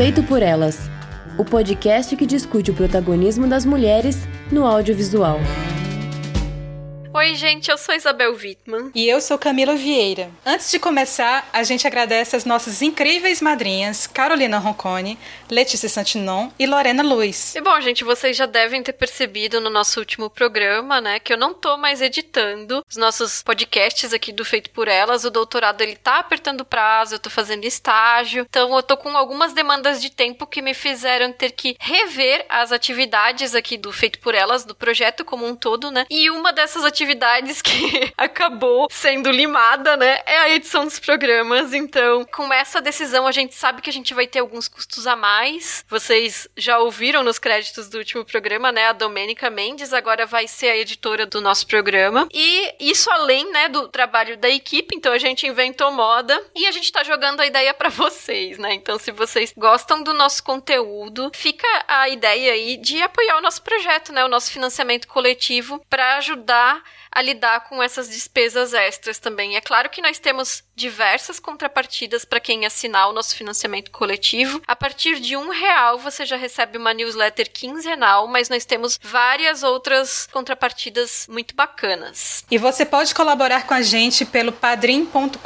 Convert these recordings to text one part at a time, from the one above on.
Feito por Elas o podcast que discute o protagonismo das mulheres no audiovisual. Oi, gente, eu sou Isabel Wittmann. E eu sou Camila Vieira. Antes de começar, a gente agradece as nossas incríveis madrinhas, Carolina Roncone, Letícia Santinon e Lorena Luiz. E bom, gente, vocês já devem ter percebido no nosso último programa, né, que eu não tô mais editando os nossos podcasts aqui do Feito por Elas. O doutorado, ele tá apertando prazo, eu tô fazendo estágio. Então, eu tô com algumas demandas de tempo que me fizeram ter que rever as atividades aqui do Feito por Elas, do projeto como um todo, né? E uma dessas atividades atividades que acabou sendo limada, né? É a edição dos programas. Então, com essa decisão, a gente sabe que a gente vai ter alguns custos a mais. Vocês já ouviram nos créditos do último programa, né? A Domênica Mendes agora vai ser a editora do nosso programa. E isso além, né, do trabalho da equipe. Então, a gente inventou moda e a gente tá jogando a ideia para vocês, né? Então, se vocês gostam do nosso conteúdo, fica a ideia aí de apoiar o nosso projeto, né? O nosso financiamento coletivo para ajudar a lidar com essas despesas extras também. É claro que nós temos diversas contrapartidas para quem assinar o nosso financiamento coletivo. A partir de um real você já recebe uma newsletter quinzenal, mas nós temos várias outras contrapartidas muito bacanas. E você pode colaborar com a gente pelo padrim.com.br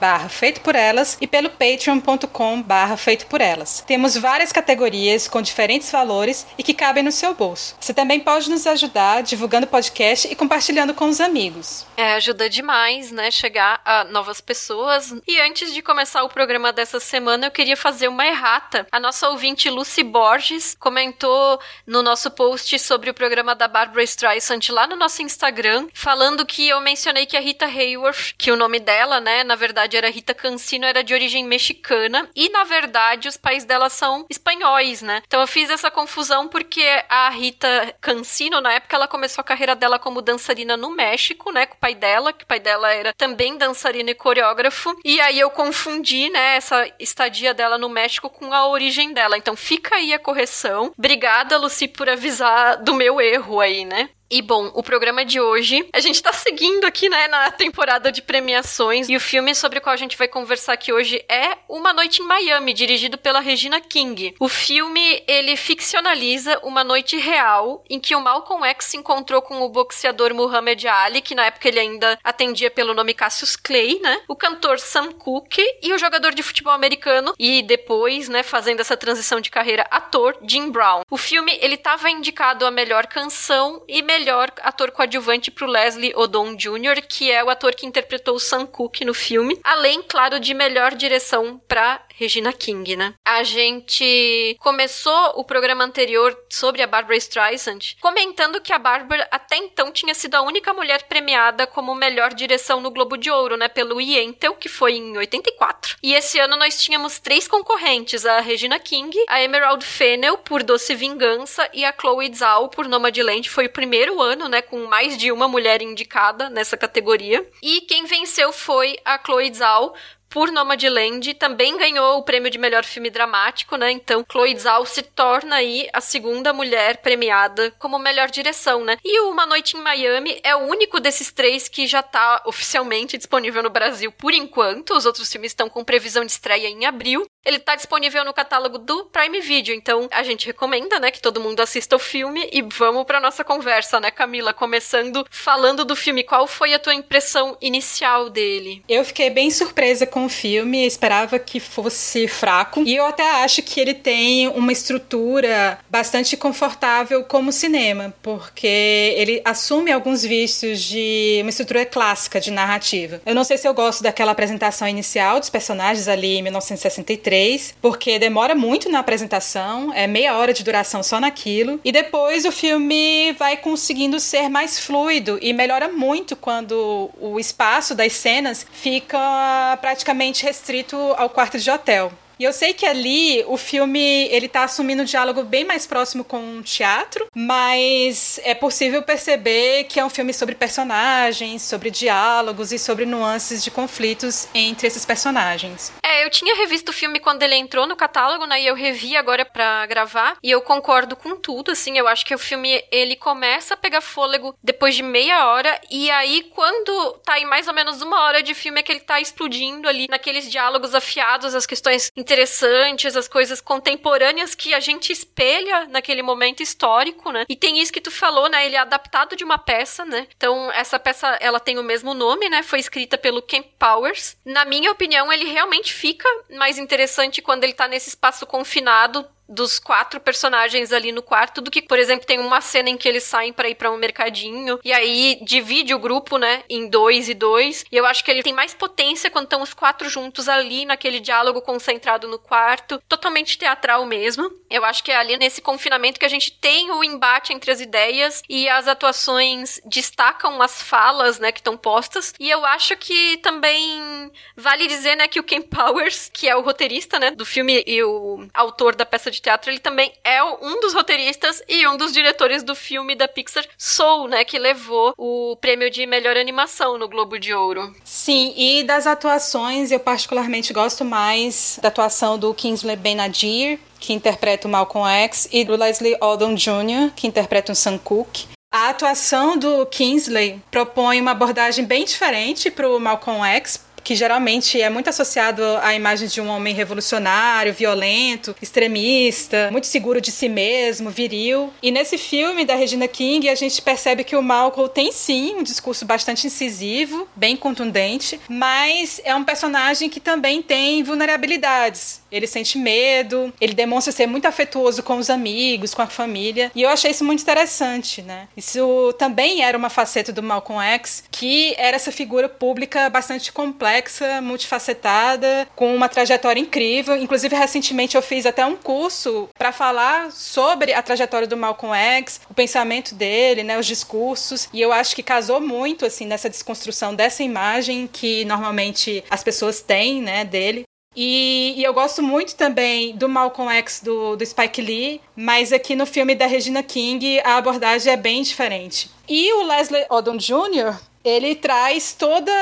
barra feito por elas e pelo patreon.com barra feito por elas. Temos várias categorias com diferentes valores e que cabem no seu bolso. Você também pode nos ajudar divulgando o podcast e compartilhando com os amigos. É, ajuda demais, né, chegar a novas pessoas. E antes de começar o programa dessa semana, eu queria fazer uma errata. A nossa ouvinte Lucy Borges comentou no nosso post sobre o programa da Barbara Streisand lá no nosso Instagram, falando que eu mencionei que a Rita Hayworth, que o nome dela, né, na verdade era Rita Cancino, era de origem mexicana e na verdade os pais dela são espanhóis, né? Então eu fiz essa confusão porque a Rita Cancino, na época, ela começou a carreira dela como dançarina no México, né, com o pai dela, que o pai dela era também dançarina coreógrafo. E aí eu confundi, né, essa estadia dela no México com a origem dela. Então fica aí a correção. Obrigada, Lucy, por avisar do meu erro aí, né? E bom, o programa de hoje, a gente tá seguindo aqui, né, na temporada de premiações, e o filme sobre o qual a gente vai conversar aqui hoje é Uma Noite em Miami, dirigido pela Regina King. O filme, ele ficcionaliza uma noite real em que o Malcolm X se encontrou com o boxeador Muhammad Ali, que na época ele ainda atendia pelo nome Cassius Clay, né? O cantor Sam Cooke e o jogador de futebol americano e depois, né, fazendo essa transição de carreira, ator Jim Brown. O filme, ele tava indicado a melhor canção e melhor melhor ator coadjuvante pro Leslie Odom Jr., que é o ator que interpretou o Sam Cooke no filme, além, claro, de melhor direção para Regina King, né? A gente começou o programa anterior sobre a Barbara Streisand comentando que a Barbara até então tinha sido a única mulher premiada como melhor direção no Globo de Ouro, né, pelo Yentl, que foi em 84. E esse ano nós tínhamos três concorrentes, a Regina King, a Emerald Fennell por Doce Vingança e a Chloe Zhao por Nomadland. Foi o primeiro ano, né, com mais de uma mulher indicada nessa categoria. E quem venceu foi a Chloe Zhao por Nomadland, também ganhou o prêmio de melhor filme dramático, né? Então, Chloe Zhao se torna aí a segunda mulher premiada como melhor direção, né? E Uma Noite em Miami é o único desses três que já tá oficialmente disponível no Brasil por enquanto. Os outros filmes estão com previsão de estreia em abril. Ele tá disponível no catálogo do Prime Video, então a gente recomenda, né, que todo mundo assista o filme e vamos para nossa conversa, né, Camila, começando falando do filme. Qual foi a tua impressão inicial dele? Eu fiquei bem surpresa com o filme, esperava que fosse fraco, e eu até acho que ele tem uma estrutura bastante confortável como cinema, porque ele assume alguns vícios de uma estrutura clássica de narrativa. Eu não sei se eu gosto daquela apresentação inicial dos personagens ali em 1963 3, porque demora muito na apresentação, é meia hora de duração só naquilo, e depois o filme vai conseguindo ser mais fluido e melhora muito quando o espaço das cenas fica praticamente restrito ao quarto de hotel. E eu sei que ali o filme ele tá assumindo um diálogo bem mais próximo com o teatro, mas é possível perceber que é um filme sobre personagens, sobre diálogos e sobre nuances de conflitos entre esses personagens. É, eu tinha revisto o filme quando ele entrou no catálogo, né? E eu revi agora para gravar. E eu concordo com tudo, assim. Eu acho que o filme ele começa a pegar fôlego depois de meia hora. E aí, quando tá em mais ou menos uma hora de filme, é que ele tá explodindo ali naqueles diálogos afiados, as questões interessantes, as coisas contemporâneas que a gente espelha naquele momento histórico, né? E tem isso que tu falou, né? Ele é adaptado de uma peça, né? Então, essa peça, ela tem o mesmo nome, né? Foi escrita pelo Ken Powers. Na minha opinião, ele realmente fica mais interessante quando ele tá nesse espaço confinado dos quatro personagens ali no quarto do que, por exemplo, tem uma cena em que eles saem para ir para um mercadinho e aí divide o grupo, né, em dois e dois. E eu acho que ele tem mais potência quando estão os quatro juntos ali naquele diálogo concentrado no quarto, totalmente teatral mesmo. Eu acho que é ali nesse confinamento que a gente tem o embate entre as ideias e as atuações destacam as falas, né, que estão postas. E eu acho que também vale dizer, né, que o Ken Powers, que é o roteirista, né, do filme e o autor da peça de teatro, ele também é um dos roteiristas e um dos diretores do filme da Pixar Soul, né, que levou o prêmio de melhor animação no Globo de Ouro. Sim, e das atuações, eu particularmente gosto mais da atuação do Kingsley Ben-Adir, que interpreta o Malcolm X, e do Leslie Odom Jr., que interpreta o Sam Cooke. A atuação do Kingsley propõe uma abordagem bem diferente para o Malcolm X, que geralmente é muito associado à imagem de um homem revolucionário, violento, extremista, muito seguro de si mesmo, viril. E nesse filme da Regina King, a gente percebe que o Malcolm tem sim um discurso bastante incisivo, bem contundente, mas é um personagem que também tem vulnerabilidades. Ele sente medo, ele demonstra ser muito afetuoso com os amigos, com a família, e eu achei isso muito interessante, né? Isso também era uma faceta do Malcolm X, que era essa figura pública bastante complexa multifacetada, com uma trajetória incrível. Inclusive, recentemente eu fiz até um curso para falar sobre a trajetória do Malcolm X, o pensamento dele, né, os discursos, e eu acho que casou muito assim nessa desconstrução dessa imagem que normalmente as pessoas têm, né, dele. E, e, eu gosto muito também do Malcolm X do, do Spike Lee, mas aqui no filme da Regina King a abordagem é bem diferente. E o Leslie Odom Jr., ele traz toda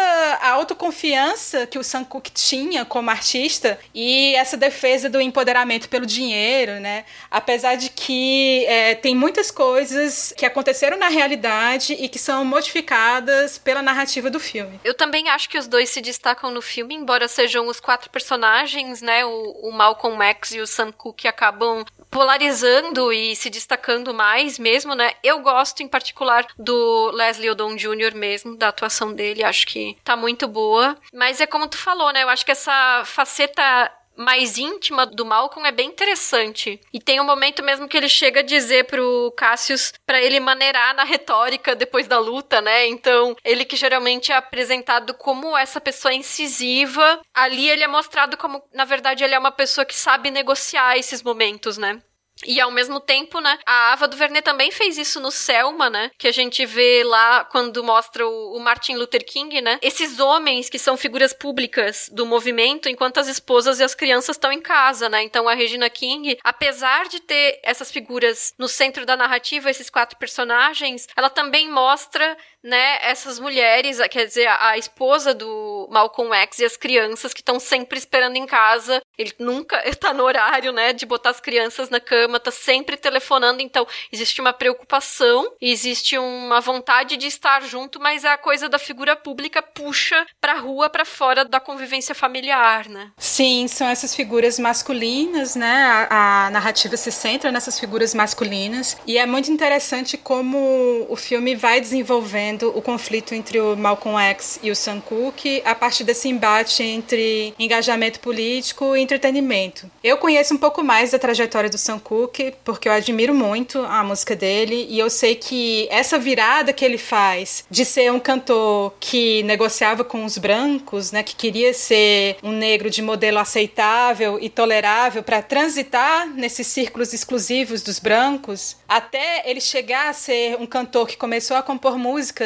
a autoconfiança que o Sam Cooke tinha como artista e essa defesa do empoderamento pelo dinheiro, né? Apesar de que é, tem muitas coisas que aconteceram na realidade e que são modificadas pela narrativa do filme. Eu também acho que os dois se destacam no filme, embora sejam os quatro personagens, né? O, o Malcolm Max e o Sam Cooke acabam polarizando e se destacando mais mesmo, né? Eu gosto em particular do Leslie Odom Jr. mesmo, da atuação dele, acho que tá muito boa. Mas é como tu falou, né? Eu acho que essa faceta mais íntima do Malcolm é bem interessante. E tem um momento mesmo que ele chega a dizer pro Cassius para ele maneirar na retórica depois da luta, né? Então, ele que geralmente é apresentado como essa pessoa incisiva, ali ele é mostrado como, na verdade, ele é uma pessoa que sabe negociar esses momentos, né? E ao mesmo tempo, né, a Ava DuVernay também fez isso no Selma, né, que a gente vê lá quando mostra o, o, Martin Luther King, né, esses homens que são figuras públicas do movimento, enquanto as esposas e as crianças estão em casa, né, então a Regina King, apesar de ter essas figuras no centro da narrativa, esses quatro personagens, ela também mostra né, essas mulheres, quer dizer, a, esposa do Malcolm X e as crianças que estão sempre esperando em casa. Ele nunca está no horário, né, de botar as crianças na cama, tá sempre telefonando, então existe uma preocupação, existe uma vontade de estar junto, mas a coisa da figura pública puxa pra rua, para fora da convivência familiar, né? Sim, são essas figuras masculinas, né? A, a narrativa se centra nessas figuras masculinas e é muito interessante como o filme vai desenvolvendo o conflito entre o Malcolm X e o Sam Cooke a partir desse embate entre engajamento político e entretenimento. Eu conheço um pouco mais da trajetória do Sam Cooke porque eu admiro muito a música dele e eu sei que essa virada que ele faz de ser um cantor que negociava com os brancos, né, que queria ser um negro de modelo aceitável e tolerável para transitar nesses círculos exclusivos dos brancos, até ele chegar a ser um cantor que começou a compor música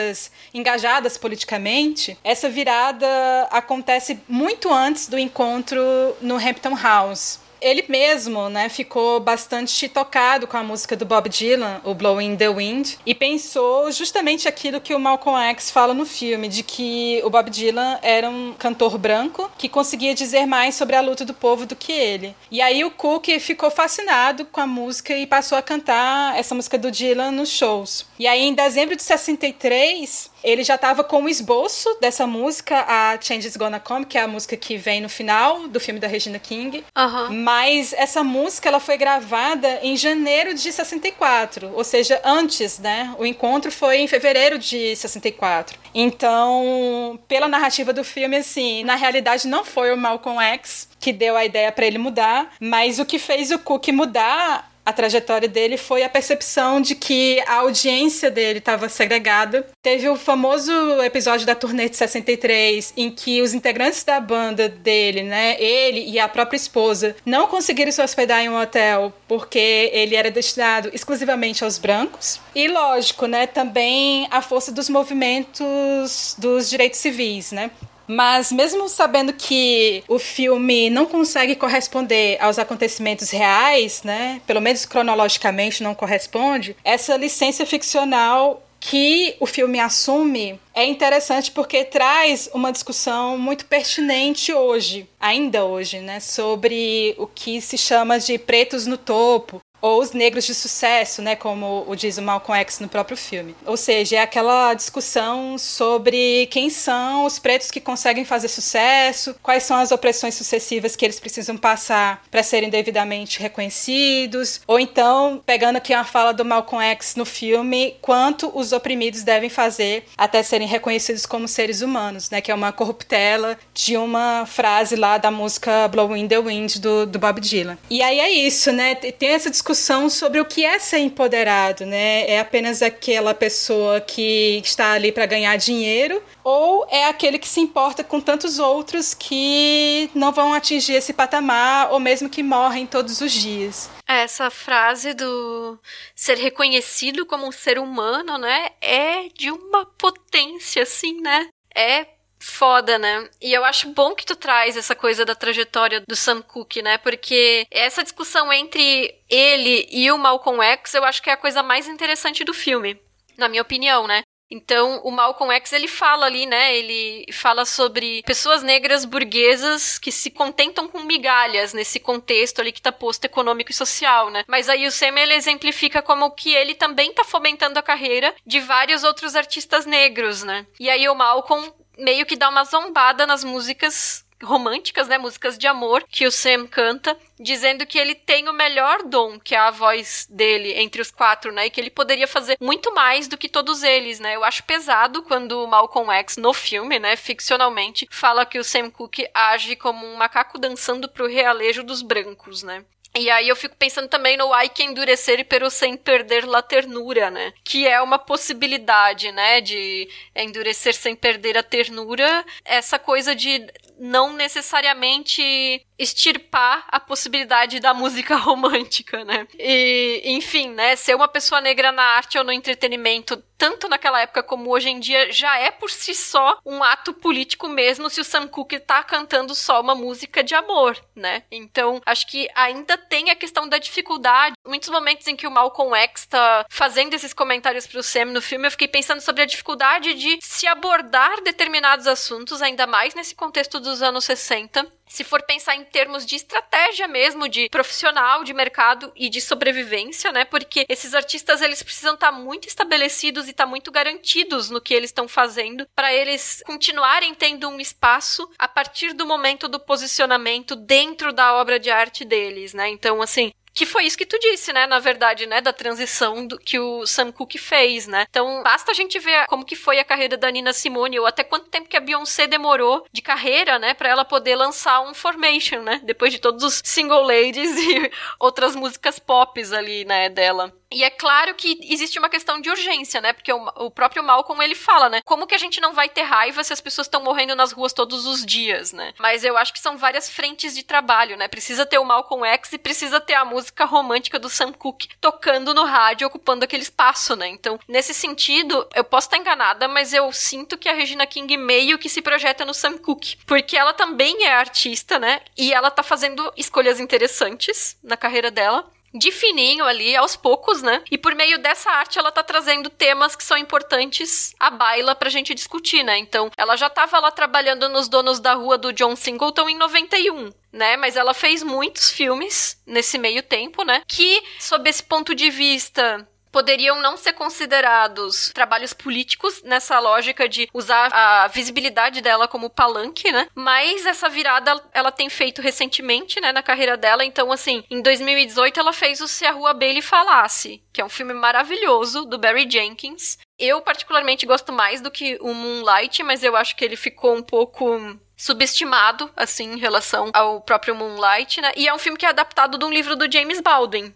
engajadas politicamente, essa virada acontece muito antes do encontro no Hampton House. Ele mesmo, né, ficou bastante tocado com a música do Bob Dylan, o Blowing the Wind, e pensou justamente aquilo que o Malcolm X fala no filme, de que o Bob Dylan era um cantor branco que conseguia dizer mais sobre a luta do povo do que ele. E aí o Cook ficou fascinado com a música e passou a cantar essa música do Dylan nos shows. E aí em dezembro de 63, ele já estava com o esboço dessa música, a Change Is Gonna Come, que é a música que vem no final do filme da Regina King. Uhum. Mas essa música ela foi gravada em janeiro de 64, ou seja, antes, né? O encontro foi em fevereiro de 64. Então, pela narrativa do filme, assim, na realidade não foi o Malcolm X que deu a ideia para ele mudar, mas o que fez o Cook mudar a trajetória dele foi a percepção de que a audiência dele estava segregada. Teve o famoso episódio da turnê de 63 em que os integrantes da banda dele, né, ele e a própria esposa, não conseguiram se hospedar em um hotel porque ele era destinado exclusivamente aos brancos. E lógico, né, também a força dos movimentos dos direitos civis, né? Mas mesmo sabendo que o filme não consegue corresponder aos acontecimentos reais, né? Pelo menos cronologicamente não corresponde, essa licença ficcional que o filme assume é interessante porque traz uma discussão muito pertinente hoje, ainda hoje, né, sobre o que se chama de pretos no topo, ou os negros de sucesso, né, como o diz o Malcolm X no próprio filme. Ou seja, é aquela discussão sobre quem são os pretos que conseguem fazer sucesso, quais são as opressões sucessivas que eles precisam passar para serem devidamente reconhecidos, ou então, pegando aqui uma fala do Malcolm X no filme, quanto os oprimidos devem fazer até serem reconhecidos como seres humanos, né, que é uma corruptela de uma frase lá da música Blowing the Wind do, do Bob Dylan. E aí é isso, né, tem essa discussão discussão sobre o que é ser empoderado, né? É apenas aquela pessoa que está ali para ganhar dinheiro ou é aquele que se importa com tantos outros que não vão atingir esse patamar ou mesmo que morrem todos os dias. Essa frase do ser reconhecido como um ser humano, né, é de uma potência assim, né? É foda, né? E eu acho bom que tu traz essa coisa da trajetória do Sam Cooke, né? Porque essa discussão entre ele e o Malcolm X, eu acho que é a coisa mais interessante do filme, na minha opinião, né? Então, o Malcolm X, ele fala ali, né? Ele fala sobre pessoas negras burguesas que se contentam com migalhas nesse contexto ali que tá posto econômico e social, né? Mas aí o Sam, ele exemplifica como que ele também tá fomentando a carreira de vários outros artistas negros, né? E aí o Malcolm meio que dá uma zombada nas músicas românticas, né, músicas de amor que o Sam canta, dizendo que ele tem o melhor dom, que é a voz dele entre os quatro, né, e que ele poderia fazer muito mais do que todos eles, né? Eu acho pesado quando o Malcolm X no filme, né, ficcionalmente, fala que o Sam Cooke age como um macaco dançando pro realejo dos brancos, né? E aí eu fico pensando também no ai que endurecer pero sem perder la ternura, né? Que é uma possibilidade, né? De endurecer sem perder a ternura. Essa coisa de não necessariamente extirpar a possibilidade da música romântica, né? E, enfim, né, ser uma pessoa negra na arte ou no entretenimento, tanto naquela época como hoje em dia, já é por si só um ato político mesmo se o Sam Cooke tá cantando só uma música de amor, né? Então, acho que ainda tem a questão da dificuldade. Muitos momentos em que o Malcolm X tá fazendo esses comentários pro Sam no filme, eu fiquei pensando sobre a dificuldade de se abordar determinados assuntos, ainda mais nesse contexto dos anos 60, se for pensar em termos de estratégia mesmo, de profissional, de mercado e de sobrevivência, né? Porque esses artistas eles precisam estar tá muito estabelecidos e estar tá muito garantidos no que eles estão fazendo para eles continuarem tendo um espaço a partir do momento do posicionamento dentro da obra de arte deles, né? Então, assim, que foi isso que tu disse, né? Na verdade, né? Da transição do, que o Sam Cooke fez, né? Então, basta a gente ver como que foi a carreira da Nina Simone, ou até quanto tempo que a Beyoncé demorou de carreira, né? Pra ela poder lançar um Formation, né? Depois de todos os single ladies e outras músicas pop ali, né? Dela. E é claro que existe uma questão de urgência, né? Porque o, o próprio Malcolm ele fala, né? Como que a gente não vai ter raiva se as pessoas estão morrendo nas ruas todos os dias, né? Mas eu acho que são várias frentes de trabalho, né? Precisa ter o Malcolm X e precisa ter a música romântica do Sam Cooke tocando no rádio, ocupando aquele espaço, né? Então, nesse sentido, eu posso estar enganada, mas eu sinto que a Regina King meio que se projeta no Sam Cooke, porque ela também é artista, né? E ela tá fazendo escolhas interessantes na carreira dela de fininho ali, aos poucos, né? E por meio dessa arte, ela tá trazendo temas que são importantes à baila pra gente discutir, né? Então, ela já tava lá trabalhando nos Donos da Rua do John Singleton em 91. Né, mas ela fez muitos filmes nesse meio tempo, né? Que, sob esse ponto de vista poderiam não ser considerados trabalhos políticos nessa lógica de usar a visibilidade dela como palanque, né? Mas essa virada ela tem feito recentemente, né, na carreira dela. Então, assim, em 2018 ela fez o Se a Rua Bailey Falasse, que é um filme maravilhoso do Barry Jenkins. Eu particularmente gosto mais do que o Moonlight, mas eu acho que ele ficou um pouco subestimado, assim, em relação ao próprio Moonlight, né? E é um filme que é adaptado de um livro do James Baldwin,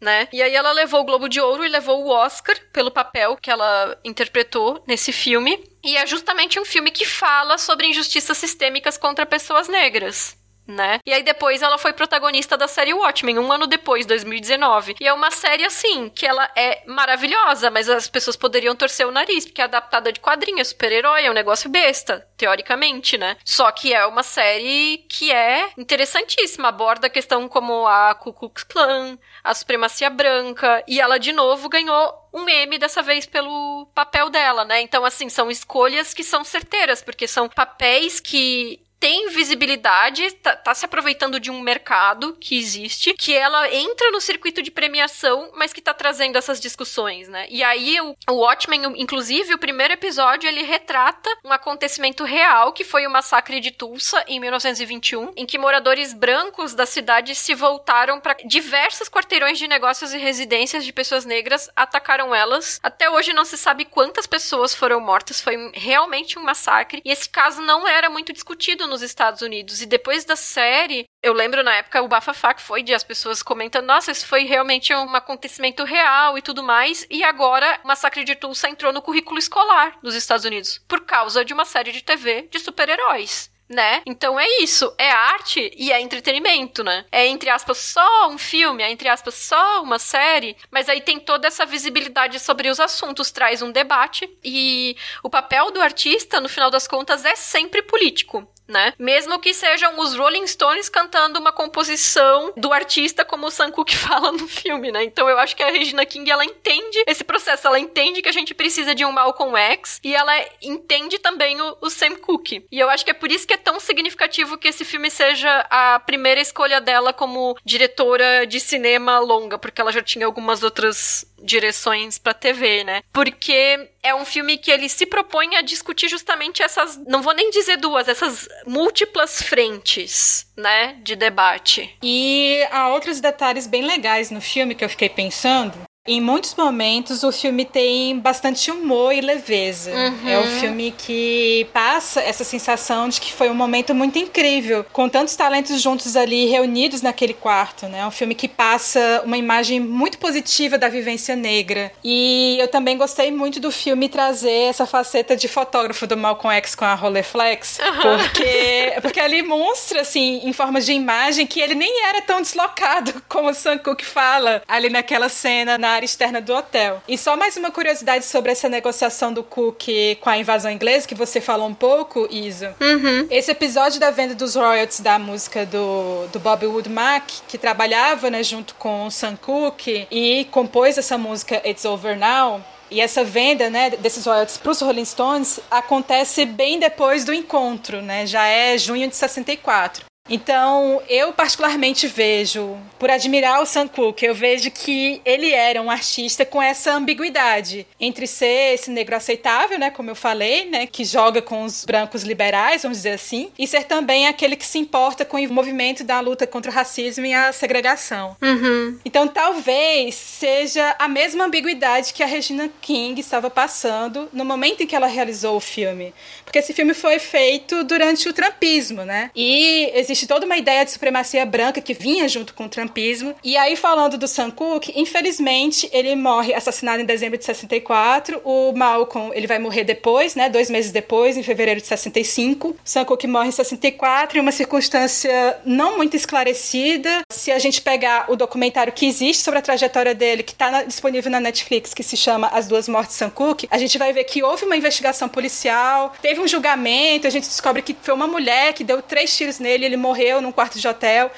né? E aí ela levou o Globo de Ouro e levou o Oscar pelo papel que ela interpretou nesse filme. E é justamente um filme que fala sobre injustiças sistêmicas contra pessoas negras né? E aí depois ela foi protagonista da série Watchmen, um ano depois, 2019. E é uma série, assim, que ela é maravilhosa, mas as pessoas poderiam torcer o nariz, porque é adaptada de quadrinhos, super-herói, é um negócio besta, teoricamente, né? Só que é uma série que é interessantíssima, aborda a questão como a Ku Klux Klan, a supremacia branca, e ela de novo ganhou um meme dessa vez pelo papel dela, né? Então, assim, são escolhas que são certeiras, porque são papéis que tem visibilidade, tá, tá, se aproveitando de um mercado que existe, que ela entra no circuito de premiação, mas que tá trazendo essas discussões, né? E aí o, o Watchmen, inclusive, o primeiro episódio, ele retrata um acontecimento real, que foi o massacre de Tulsa em 1921, em que moradores brancos da cidade se voltaram para diversos quarteirões de negócios e residências de pessoas negras, atacaram elas. Até hoje não se sabe quantas pessoas foram mortas, foi realmente um massacre, e esse caso não era muito discutido nos Estados Unidos. E depois da série, eu lembro na época o bafafá que foi de as pessoas comentando: nossa, isso foi realmente um acontecimento real e tudo mais. E agora o massacre de Tulsa entrou no currículo escolar dos Estados Unidos por causa de uma série de TV de super-heróis né? Então é isso, é arte e é entretenimento, né? É entre aspas só um filme, é entre aspas só uma série, mas aí tem toda essa visibilidade sobre os assuntos, traz um debate e o papel do artista, no final das contas, é sempre político né? Mesmo que sejam os Rolling Stones cantando uma composição do artista, como o Sam Cooke fala no filme, né? Então eu acho que a Regina King, ela entende esse processo, ela entende que a gente precisa de um Malcolm X e ela entende também o, o Sam Cooke. E eu acho que é por isso que é tão significativo que esse filme seja a primeira escolha dela como diretora de cinema longa, porque ela já tinha algumas outras direções para TV, né? Porque é um filme que ele se propõe a discutir justamente essas, não vou nem dizer duas, essas múltiplas frentes, né, de debate. E há outros detalhes bem legais no filme que eu fiquei pensando. Em muitos momentos o filme tem bastante humor e leveza. Uhum. É um filme que passa essa sensação de que foi um momento muito incrível, com tantos talentos juntos ali reunidos naquele quarto, né? É um filme que passa uma imagem muito positiva da vivência negra. E eu também gostei muito do filme trazer essa faceta de fotógrafo do Malcolm X com a Rolleiflex, uhum. porque porque ali mostra assim, em forma de imagem que ele nem era tão deslocado como o Sam Cooke fala ali naquela cena na área externa do hotel. E só mais uma curiosidade sobre essa negociação do Cook com a invasão inglesa, que você falou um pouco, Isa. Uhum. Esse episódio da venda dos royalties da música do, do Bobby Woodmack, que trabalhava né, junto com o Sam Cooke e compôs essa música It's Over Now, e essa venda, né, desses royalties para os Rolling Stones acontece bem depois do encontro, né? Já é junho de 64. Então, eu particularmente vejo, por admirar o Sam Cooke, eu vejo que ele era um artista com essa ambiguidade entre ser esse negro aceitável, né, como eu falei, né, que joga com os brancos liberais, vamos dizer assim, e ser também aquele que se importa com o movimento da luta contra o racismo e a segregação. Uhum. Então, talvez seja a mesma ambiguidade que a Regina King estava passando no momento em que ela realizou o filme, porque esse filme foi feito durante o trumpismo, né? E existe toda uma ideia de supremacia branca que vinha junto com o trumpismo. E aí, falando do Sam Cooke, infelizmente, ele morre assassinado em dezembro de 64. O Malcolm, ele vai morrer depois, né? Dois meses depois, em fevereiro de 65. O Sam Cooke morre em 64, em uma circunstância não muito esclarecida. Se a gente pegar o documentário que existe sobre a trajetória dele, que está disponível na Netflix, que se chama As Duas Mortes de Sam Cooke, a gente vai ver que houve uma investigação policial, teve um julgamento, a gente descobre que foi uma mulher que deu três tiros nele, ele morreu num quarto de hotel.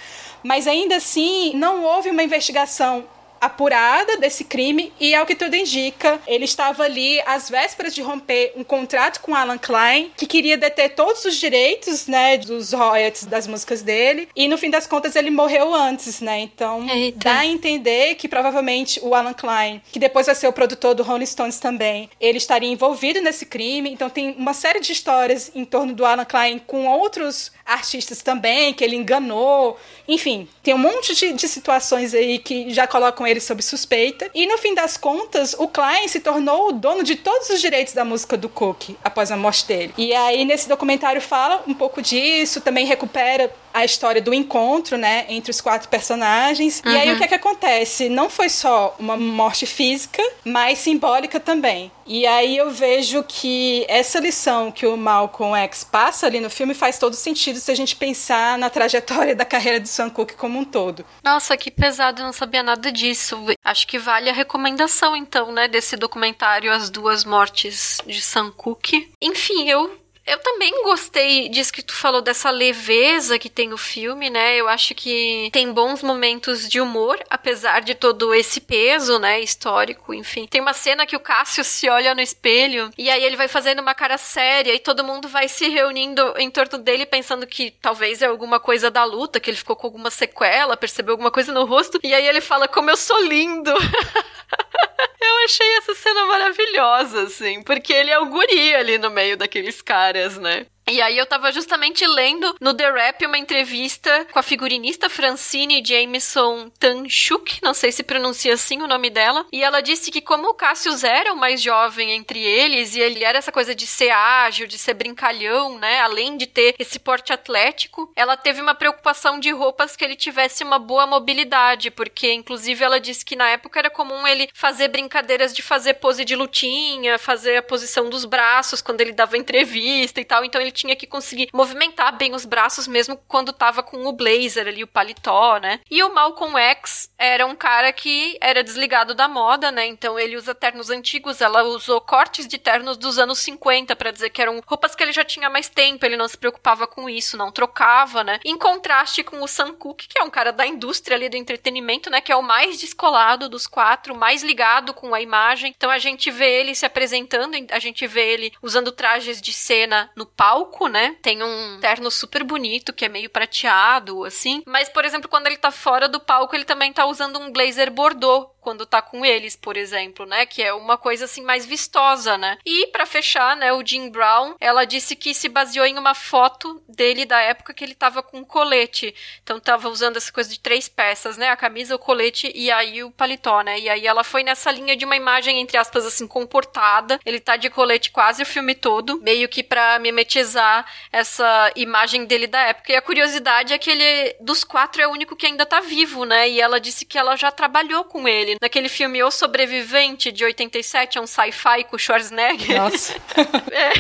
Mas ainda assim, não houve uma investigação apurada desse crime e, ao que tudo indica, ele estava ali às vésperas de romper um contrato com Alan Klein, que queria deter todos os direitos, né, dos royalties das músicas dele, e no fim das contas ele morreu antes, né? Então, Eita. dá a entender que provavelmente o Alan Klein, que depois vai ser o produtor do Rolling Stones também, ele estaria envolvido nesse crime. Então, tem uma série de histórias em torno do Alan Klein com outros artistas também, que ele enganou. Enfim, tem um monte de, de situações aí que já colocam ele sob suspeita. E no fim das contas, o Klein se tornou o dono de todos os direitos da música do Cook após a morte dele. E aí, nesse documentário, fala um pouco disso, também recupera a história do encontro, né, entre os quatro personagens. Uhum. E aí o uhum. que é que acontece? Não foi só uma morte física, mas simbólica também. E aí eu vejo que essa lição que o Malcolm X passa ali no filme faz todo sentido se a gente pensar na trajetória da carreira do Sam Cooke como um todo. Nossa, que pesado, eu não sabia nada disso. Acho que vale a recomendação então, né, desse documentário As Duas Mortes de Sam Cooke. Enfim, eu eu também gostei disso que tu falou, dessa leveza que tem o filme, né? Eu acho que tem bons momentos de humor, apesar de todo esse peso, né, histórico, enfim. Tem uma cena que o Cássio se olha no espelho e aí ele vai fazendo uma cara séria e todo mundo vai se reunindo em torno dele pensando que talvez é alguma coisa da luta, que ele ficou com alguma sequela, percebeu alguma coisa no rosto, e aí ele fala como eu sou lindo. Eu achei essa cena maravilhosa, assim, porque ele é o guri ali no meio daqueles caras, né? E aí eu tava justamente lendo no The Rap uma entrevista com a figurinista Francine Jameson Tanchuk, não sei se pronuncia assim o nome dela, e ela disse que como o Cassius era o mais jovem entre eles, e ele era essa coisa de ser ágil, de ser brincalhão, né, além de ter esse porte atlético, ela teve uma preocupação de roupas que ele tivesse uma boa mobilidade, porque inclusive ela disse que na época era comum ele fazer brincadeiras de fazer pose de lutinha, fazer a posição dos braços quando ele dava entrevista e tal, então ele tinha que conseguir movimentar bem os braços mesmo quando tava com o blazer ali, o paletó, né? E o Malcolm X era um cara que era desligado da moda, né? Então ele usa ternos antigos, ela usou cortes de ternos dos anos 50 para dizer que eram roupas que ele já tinha mais tempo, ele não se preocupava com isso, não trocava, né? Em contraste com o Sam Cooke, que é um cara da indústria ali do entretenimento, né? Que é o mais descolado dos quatro, mais ligado com a imagem. Então a gente vê ele se apresentando, a gente vê ele usando trajes de cena no palco palco, né? Tem um terno super bonito, que é meio prateado, assim. Mas, por exemplo, quando ele tá fora do palco, ele também tá usando um blazer bordô quando tá com eles, por exemplo, né? Que é uma coisa assim mais vistosa, né? E para fechar, né, o Jim Brown, ela disse que se baseou em uma foto dele da época que ele tava com colete. Então tava usando essa coisa de três peças, né? A camisa, o colete e aí o paletó, né? E aí ela foi nessa linha de uma imagem entre aspas assim comportada. Ele tá de colete quase o filme todo, meio que para mimetizar essa imagem dele da época. E a curiosidade é que ele dos quatro é o único que ainda tá vivo, né? E ela disse que ela já trabalhou com ele naquele filme O Sobrevivente de 87, é um sci-fi com Schwarzenegger. Nossa. é.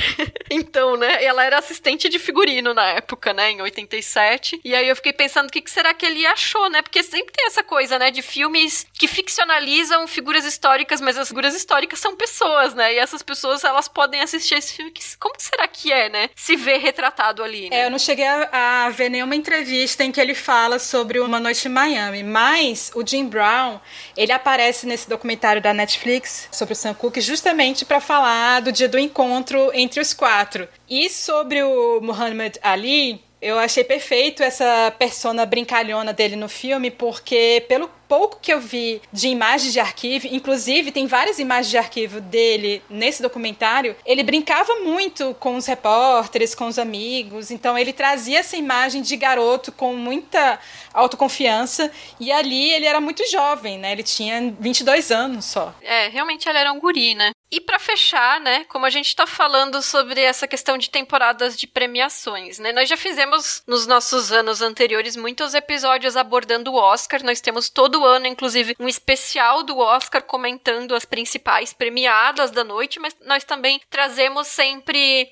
Então, né? Ela era assistente de figurino na época, né? Em 87. E aí eu fiquei pensando o que, que será que ele achou, né? Porque sempre tem essa coisa, né? De filmes que ficcionalizam figuras históricas, mas as figuras históricas são pessoas, né? E essas pessoas, elas podem assistir esse filme. Que, como será que é, né? Se ver retratado ali, né? É, eu não cheguei a, a ver nenhuma entrevista em que ele fala sobre Uma Noite em Miami, mas o Jim Brown, ele aparece nesse documentário da Netflix sobre o Sam Cooke justamente para falar do dia do encontro entre os quatro. E sobre o Muhammad Ali, eu achei perfeito essa persona brincalhona dele no filme, porque pelo pouco que eu vi de imagens de arquivo, inclusive tem várias imagens de arquivo dele nesse documentário, ele brincava muito com os repórteres, com os amigos, então ele trazia essa imagem de garoto com muita autoconfiança e ali ele era muito jovem, né? Ele tinha 22 anos só. É, realmente ele era um guri, né? E para fechar, né, como a gente está falando sobre essa questão de temporadas de premiações, né? Nós já fizemos nos nossos anos anteriores muitos episódios abordando o Oscar. Nós temos todo ano, inclusive, um especial do Oscar comentando as principais premiadas da noite, mas nós também trazemos sempre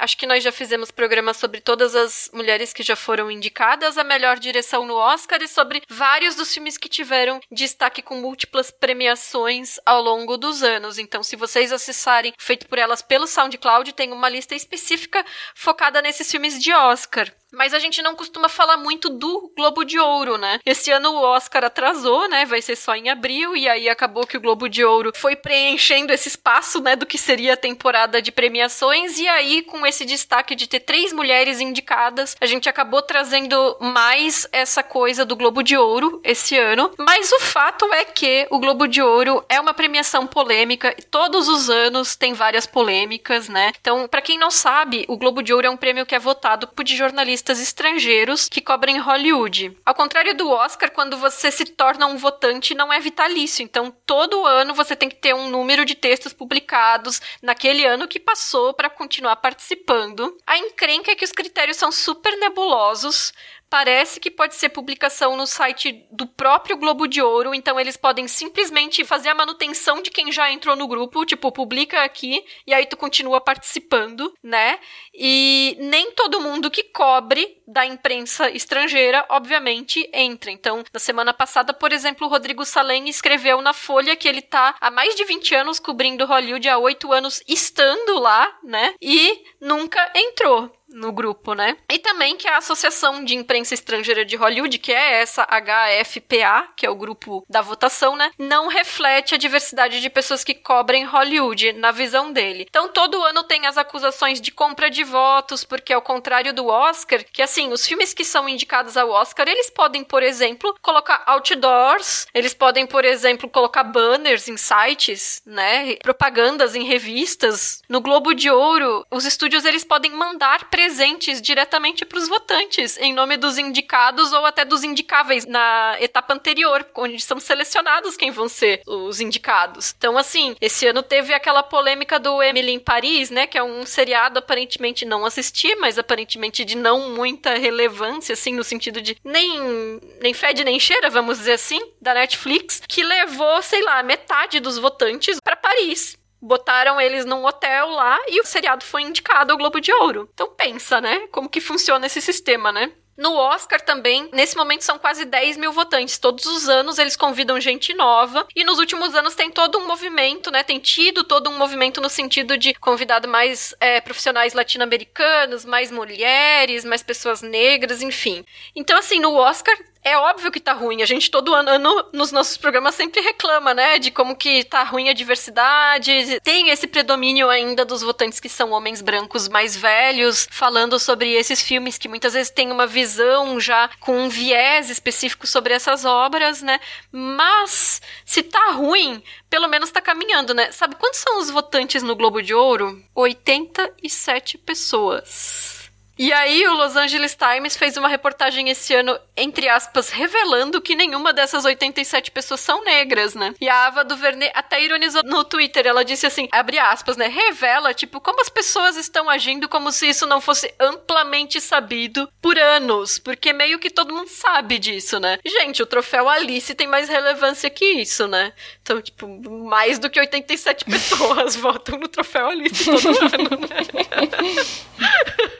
Acho que nós já fizemos programas sobre todas as mulheres que já foram indicadas a melhor direção no Oscar e sobre vários dos filmes que tiveram destaque com múltiplas premiações ao longo dos anos. Então, se vocês acessarem feito por elas pelo SoundCloud, tem uma lista específica focada nesses filmes de Oscar. Mas a gente não costuma falar muito do Globo de Ouro, né? Esse ano o Oscar atrasou, né? Vai ser só em abril, e aí acabou que o Globo de Ouro foi preenchendo esse espaço, né? Do que seria a temporada de premiações, e aí, com esse destaque de ter três mulheres indicadas, a gente acabou trazendo mais essa coisa do Globo de Ouro esse ano. Mas o fato é que o Globo de Ouro é uma premiação polêmica, todos os anos tem várias polêmicas, né? Então, para quem não sabe, o Globo de Ouro é um prêmio que é votado por jornalistas artistas estrangeiros que cobrem Hollywood. Ao contrário do Oscar, quando você se torna um votante, não é vitalício. Então, todo ano você tem que ter um número de textos publicados naquele ano que passou para continuar participando. A encrenca é que os critérios são super nebulosos, parece que pode ser publicação no site do próprio Globo de Ouro, então eles podem simplesmente fazer a manutenção de quem já entrou no grupo, tipo, publica aqui e aí tu continua participando, né? E nem todo mundo que cobre da imprensa estrangeira, obviamente, entra. Então, na semana passada, por exemplo, o Rodrigo Salem escreveu na Folha que ele tá há mais de 20 anos cobrindo Hollywood, há 8 anos estando lá, né? E nunca entrou no grupo, né? E também que a Associação de Imprensa Estrangeira de Hollywood, que é essa HFPA, que é o grupo da votação, né, não reflete a diversidade de pessoas que cobrem Hollywood na visão dele. Então todo ano tem as acusações de compra de votos, porque ao contrário do Oscar, que assim, os filmes que são indicados ao Oscar, eles podem, por exemplo, colocar outdoors, eles podem, por exemplo, colocar banners em sites, né, propagandas em revistas. No Globo de Ouro, os estúdios eles podem mandar presentes diretamente para os votantes, em nome dos indicados ou até dos indicáveis na etapa anterior, onde são selecionados quem vão ser os indicados. Então, assim, esse ano teve aquela polêmica do Emily em Paris, né? Que é um seriado aparentemente não assisti, mas aparentemente de não muita relevância, assim, no sentido de nem, nem fede nem cheira, vamos dizer assim, da Netflix, que levou, sei lá, metade dos votantes para Paris. Botaram eles num hotel lá e o seriado foi indicado ao Globo de Ouro. Então pensa, né? Como que funciona esse sistema, né? No Oscar também, nesse momento são quase 10 mil votantes. Todos os anos eles convidam gente nova. E nos últimos anos tem todo um movimento, né? Tem tido todo um movimento no sentido de convidado mais é, profissionais latino-americanos, mais mulheres, mais pessoas negras, enfim. Então, assim, no Oscar é óbvio que tá ruim. A gente todo ano, ano, nos nossos programas sempre reclama, né? De como que tá ruim a diversidade. Tem esse predomínio ainda dos votantes que são homens brancos mais velhos, falando sobre esses filmes que muitas vezes têm uma visão já com um viés específico sobre essas obras, né? Mas se tá ruim, pelo menos tá caminhando, né? Sabe quantos são os votantes no Globo de Ouro? 87 pessoas. E aí o Los Angeles Times fez uma reportagem esse ano, entre aspas, revelando que nenhuma dessas 87 pessoas são negras, né? E a Ava DuVernay até ironizou no Twitter, ela disse assim, abre aspas, né? Revela, tipo, como as pessoas estão agindo como se isso não fosse amplamente sabido por anos, porque meio que todo mundo sabe disso, né? Gente, o troféu Alice tem mais relevância que isso, né? Então, tipo, mais do que 87 pessoas votam no troféu Alice todo ano, né?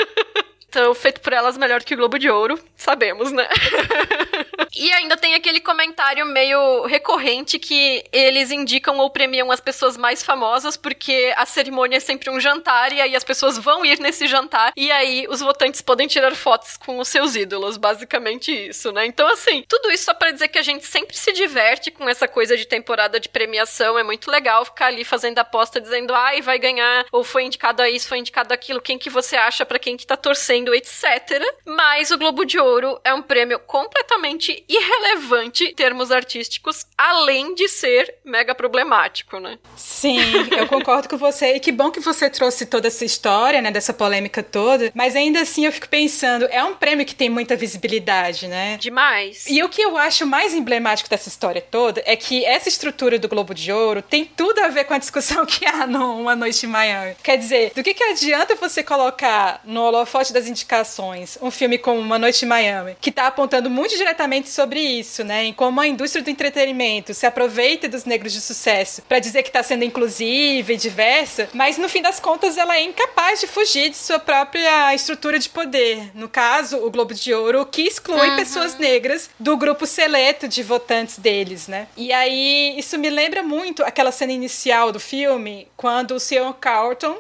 Então, feito por elas melhor que o Globo de Ouro, sabemos, né? e ainda tem aquele comentário meio recorrente que eles indicam ou premiam as pessoas mais famosas porque a cerimônia é sempre um jantar e aí as pessoas vão ir nesse jantar e aí os votantes podem tirar fotos com os seus ídolos, basicamente isso, né? Então, assim, tudo isso só para dizer que a gente sempre se diverte com essa coisa de temporada de premiação, é muito legal ficar ali fazendo aposta dizendo, ai, vai ganhar, ou foi indicado a isso, foi indicado aquilo, quem que você acha para quem que tá torcendo etc. Mas o Globo de Ouro é um prêmio completamente irrelevante em termos artísticos, além de ser mega problemático, né? Sim, eu concordo com você. E que bom que você trouxe toda essa história, né, dessa polêmica toda. Mas ainda assim eu fico pensando, é um prêmio que tem muita visibilidade, né? Demais. E o que eu acho mais emblemático dessa história toda é que essa estrutura do Globo de Ouro tem tudo a ver com a discussão que há no Uma Noite em Miami. Quer dizer, do que, que adianta você colocar no holofote das indicações um filme como Uma Noite em Miami, que está apontando muito diretamente sobre isso, né? Em como a indústria do entretenimento se aproveita dos negros de sucesso para dizer que está sendo inclusiva e diversa, mas no fim das contas ela é incapaz de fugir de sua própria estrutura de poder. No caso, o Globo de Ouro, que exclui uhum. pessoas negras do grupo seleto de votantes deles, né? E aí isso me lembra muito aquela cena inicial do filme, quando o Sr. Carlton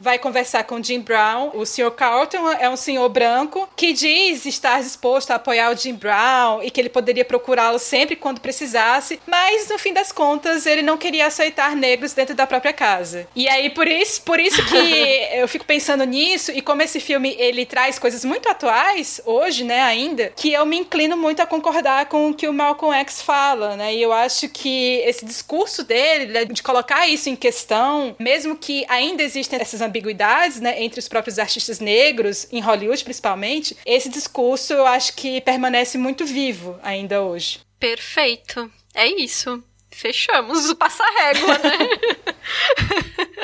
vai conversar com Jim Brown. O Sr. Carlton é um senhor branco que diz estar disposto a apoiar o Jim Brown e que ele poderia procurá-lo sempre quando precisasse, mas no fim das contas ele não queria aceitar negros dentro da própria casa. E aí por isso, por isso que eu fico pensando nisso e como esse filme ele traz coisas muito atuais hoje, né, ainda, que eu me inclino muito a concordar com o que o Malcolm X fala, né? E eu acho que esse discurso dele né, de colocar isso em questão, mesmo que ainda existem essas ambiguidades, né, entre os próprios artistas negros, em Hollywood principalmente, esse discurso eu acho que permanece muito vivo ainda hoje. Perfeito. É isso fechamos o passa-régua, né?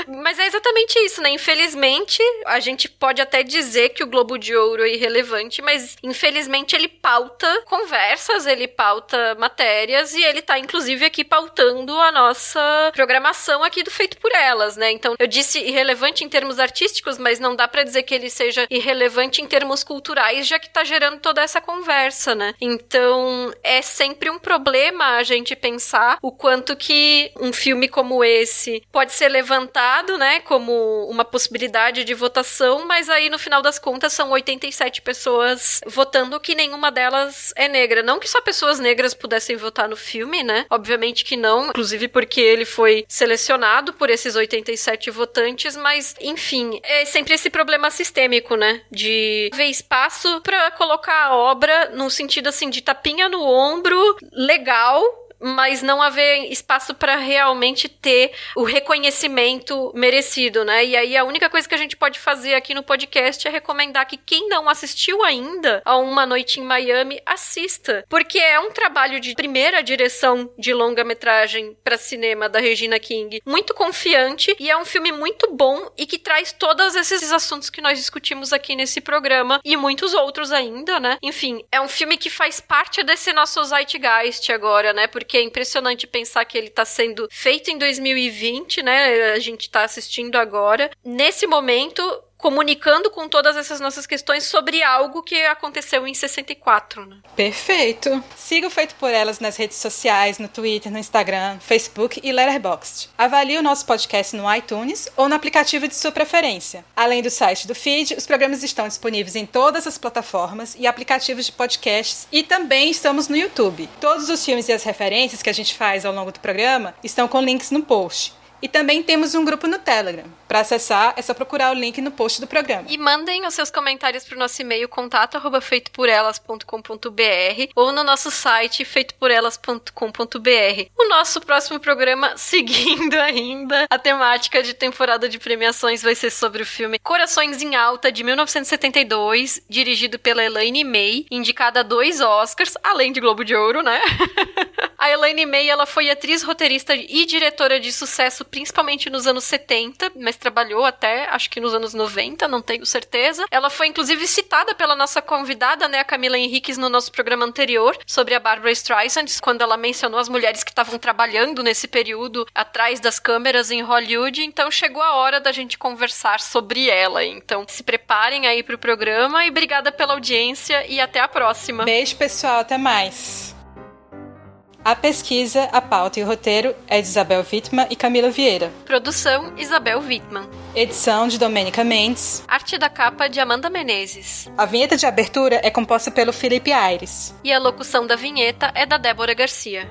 Mas é exatamente isso, né? Infelizmente, a gente pode até dizer que o Globo de Ouro é irrelevante, mas infelizmente ele pauta conversas, ele pauta matérias e ele tá inclusive aqui pautando a nossa programação aqui do Feito por Elas, né? Então, eu disse irrelevante em termos artísticos, mas não dá para dizer que ele seja irrelevante em termos culturais, já que tá gerando toda essa conversa, né? Então, é sempre um problema a gente pensar o quanto que um filme como esse pode ser levantado, né, como uma possibilidade de votação, mas aí no final das contas são 87 pessoas votando que nenhuma delas é negra. Não que só pessoas negras pudessem votar no filme, né? Obviamente que não, inclusive porque ele foi selecionado por esses 87 votantes, mas enfim, é sempre esse problema sistêmico, né, de ver espaço para colocar a obra no sentido assim de tapinha no ombro, legal, mas não haver espaço para realmente ter o reconhecimento merecido, né? E aí a única coisa que a gente pode fazer aqui no podcast é recomendar que quem não assistiu ainda a Uma Noite em Miami assista, porque é um trabalho de primeira direção de longa-metragem para cinema da Regina King, muito confiante e é um filme muito bom e que traz todos esses assuntos que nós discutimos aqui nesse programa e muitos outros ainda, né? Enfim, é um filme que faz parte desse nosso zeitgeist agora, né? Porque porque é impressionante pensar que ele está sendo feito em 2020, né? A gente está assistindo agora. Nesse momento, comunicando com todas essas nossas questões sobre algo que aconteceu em 64. Né? Perfeito. Siga o Feito por Elas nas redes sociais, no Twitter, no Instagram, Facebook e Letterboxd. Avalie o nosso podcast no iTunes ou no aplicativo de sua preferência. Além do site do feed, os programas estão disponíveis em todas as plataformas e aplicativos de podcasts e também estamos no YouTube. Todos os filmes e as referências que a gente faz ao longo do programa estão com links no post. E também temos um grupo no Telegram. Para acessar, é só procurar o link no post do programa. E mandem os seus comentários para o nosso e-mail contato@feitoporelas.com.br ou no nosso site feitoporelas.com.br. O nosso próximo programa, seguindo ainda a temática de temporada de premiações, vai ser sobre o filme Corações em Alta de 1972, dirigido pela Elaine May, indicada a dois Oscars, além de Globo de Ouro, né? a Elaine May, ela foi atriz, roteirista e diretora de sucesso principalmente nos anos 70, mas trabalhou até acho que nos anos 90, não tenho certeza. Ela foi inclusive citada pela nossa convidada, né, a Camila Henriques, no nosso programa anterior sobre a Barbara Streisand, quando ela mencionou as mulheres que estavam trabalhando nesse período atrás das câmeras em Hollywood. Então chegou a hora da gente conversar sobre ela. Então se preparem aí para o programa e obrigada pela audiência e até a próxima. Beijo, pessoal, até mais. A pesquisa, a pauta e o roteiro é de Isabel Wittmann e Camila Vieira. Produção Isabel Wittmann. Edição de Domênica Mendes. Arte da capa de Amanda Menezes. A vinheta de abertura é composta pelo Felipe Aires. E a locução da vinheta é da Débora Garcia.